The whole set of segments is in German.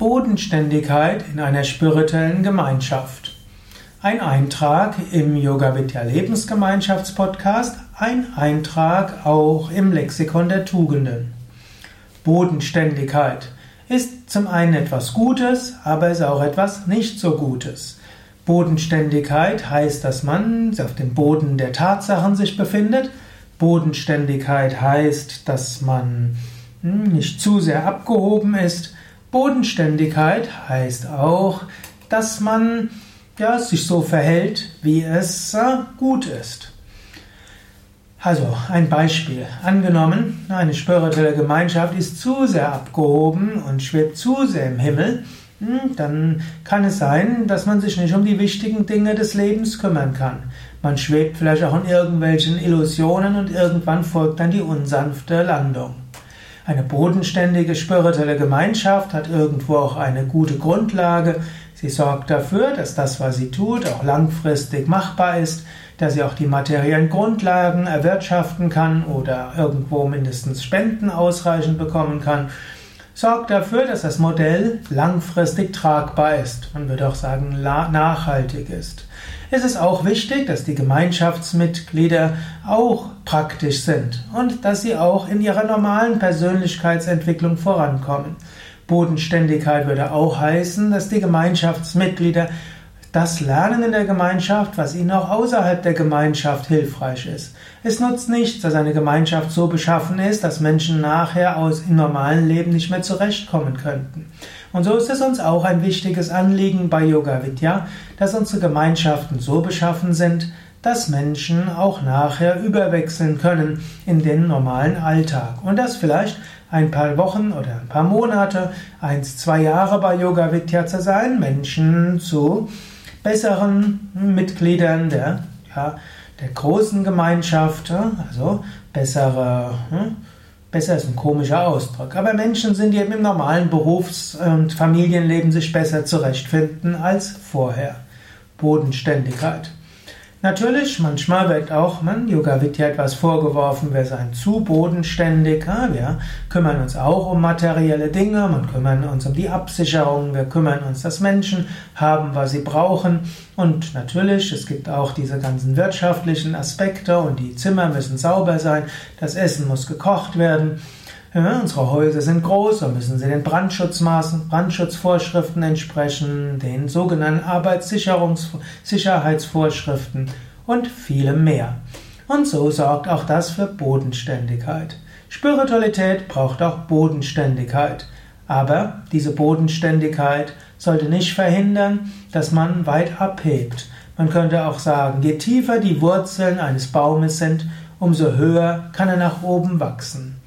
Bodenständigkeit in einer spirituellen Gemeinschaft. Ein Eintrag im Yoga Vidya Lebensgemeinschaftspodcast, ein Eintrag auch im Lexikon der Tugenden. Bodenständigkeit ist zum einen etwas Gutes, aber ist auch etwas nicht so Gutes. Bodenständigkeit heißt, dass man auf dem Boden der Tatsachen sich befindet. Bodenständigkeit heißt, dass man hm, nicht zu sehr abgehoben ist. Bodenständigkeit heißt auch, dass man ja, sich so verhält, wie es äh, gut ist. Also ein Beispiel. Angenommen, eine spirituelle Gemeinschaft ist zu sehr abgehoben und schwebt zu sehr im Himmel, hm, dann kann es sein, dass man sich nicht um die wichtigen Dinge des Lebens kümmern kann. Man schwebt vielleicht auch in irgendwelchen Illusionen und irgendwann folgt dann die unsanfte Landung. Eine bodenständige spirituelle Gemeinschaft hat irgendwo auch eine gute Grundlage. Sie sorgt dafür, dass das, was sie tut, auch langfristig machbar ist, dass sie auch die materiellen Grundlagen erwirtschaften kann oder irgendwo mindestens Spenden ausreichend bekommen kann. Sorgt dafür, dass das Modell langfristig tragbar ist. Man würde auch sagen, nachhaltig ist. Es ist auch wichtig, dass die Gemeinschaftsmitglieder auch praktisch sind und dass sie auch in ihrer normalen Persönlichkeitsentwicklung vorankommen. Bodenständigkeit würde auch heißen, dass die Gemeinschaftsmitglieder das lernen in der Gemeinschaft, was ihnen auch außerhalb der Gemeinschaft hilfreich ist. Es nutzt nichts, dass eine Gemeinschaft so beschaffen ist, dass Menschen nachher aus im normalen Leben nicht mehr zurechtkommen könnten. Und so ist es uns auch ein wichtiges Anliegen bei Yoga Vidya, dass unsere Gemeinschaften so beschaffen sind, dass Menschen auch nachher überwechseln können in den normalen Alltag und dass vielleicht ein paar Wochen oder ein paar Monate, eins, zwei Jahre bei Yoga Vidya zu sein, Menschen zu besseren Mitgliedern der, ja, der großen Gemeinschaft, also bessere, hm, besser ist ein komischer Ausdruck, aber Menschen sind, eben im normalen Berufs- und Familienleben sich besser zurechtfinden als vorher. Bodenständigkeit. Natürlich, manchmal wird auch man Yoga Vidya etwas vorgeworfen, wir seien zu bodenständig. Wir kümmern uns auch um materielle Dinge, wir kümmern uns um die Absicherung, wir kümmern uns, dass Menschen haben, was sie brauchen. Und natürlich, es gibt auch diese ganzen wirtschaftlichen Aspekte und die Zimmer müssen sauber sein, das Essen muss gekocht werden. Ja, unsere Häuser sind groß, so müssen sie den Brandschutzmaßen, Brandschutzvorschriften entsprechen, den sogenannten Arbeitssicherheitsvorschriften und vielem mehr. Und so sorgt auch das für Bodenständigkeit. Spiritualität braucht auch Bodenständigkeit. Aber diese Bodenständigkeit sollte nicht verhindern, dass man weit abhebt. Man könnte auch sagen, je tiefer die Wurzeln eines Baumes sind, umso höher kann er nach oben wachsen.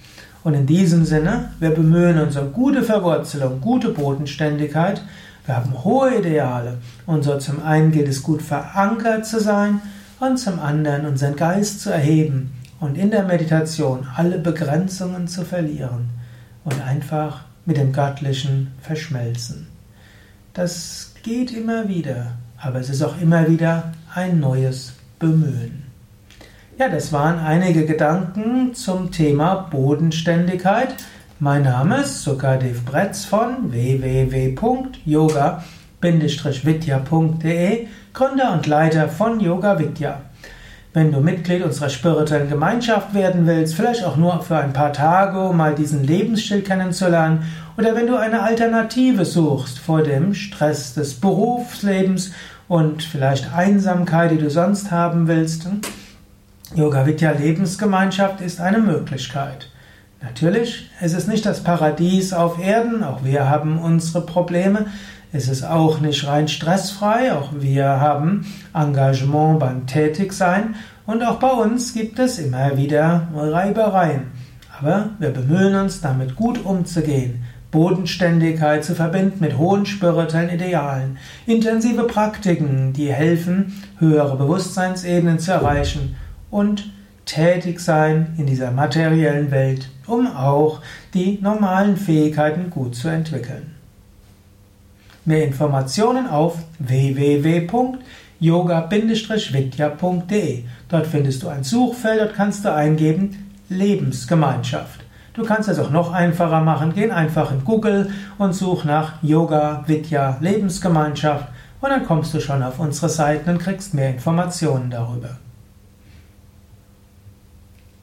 Und in diesem Sinne, wir bemühen uns um gute Verwurzelung, gute Bodenständigkeit. Wir haben hohe Ideale. Und so zum einen gilt es gut verankert zu sein und zum anderen unseren Geist zu erheben und in der Meditation alle Begrenzungen zu verlieren und einfach mit dem Göttlichen verschmelzen. Das geht immer wieder, aber es ist auch immer wieder ein neues Bemühen. Ja, das waren einige Gedanken zum Thema Bodenständigkeit. Mein Name ist Sukadev Bretz von www.yoga-vidya.de, Gründer und Leiter von Yoga Vidya. Wenn du Mitglied unserer spirituellen Gemeinschaft werden willst, vielleicht auch nur für ein paar Tage, um mal diesen Lebensstil kennenzulernen, oder wenn du eine Alternative suchst vor dem Stress des Berufslebens und vielleicht Einsamkeit, die du sonst haben willst, Yoga Vidya Lebensgemeinschaft ist eine Möglichkeit. Natürlich, es ist nicht das Paradies auf Erden, auch wir haben unsere Probleme. Es ist auch nicht rein stressfrei, auch wir haben Engagement beim Tätigsein und auch bei uns gibt es immer wieder Reibereien. Aber wir bemühen uns, damit gut umzugehen. Bodenständigkeit zu verbinden mit hohen spirituellen Idealen, intensive Praktiken, die helfen, höhere Bewusstseinsebenen zu erreichen und tätig sein in dieser materiellen Welt, um auch die normalen Fähigkeiten gut zu entwickeln. Mehr Informationen auf www.yoga-vidya.de. Dort findest du ein Suchfeld, dort kannst du eingeben Lebensgemeinschaft. Du kannst es auch noch einfacher machen. Geh einfach in Google und such nach Yoga Vidya Lebensgemeinschaft und dann kommst du schon auf unsere Seiten und kriegst mehr Informationen darüber.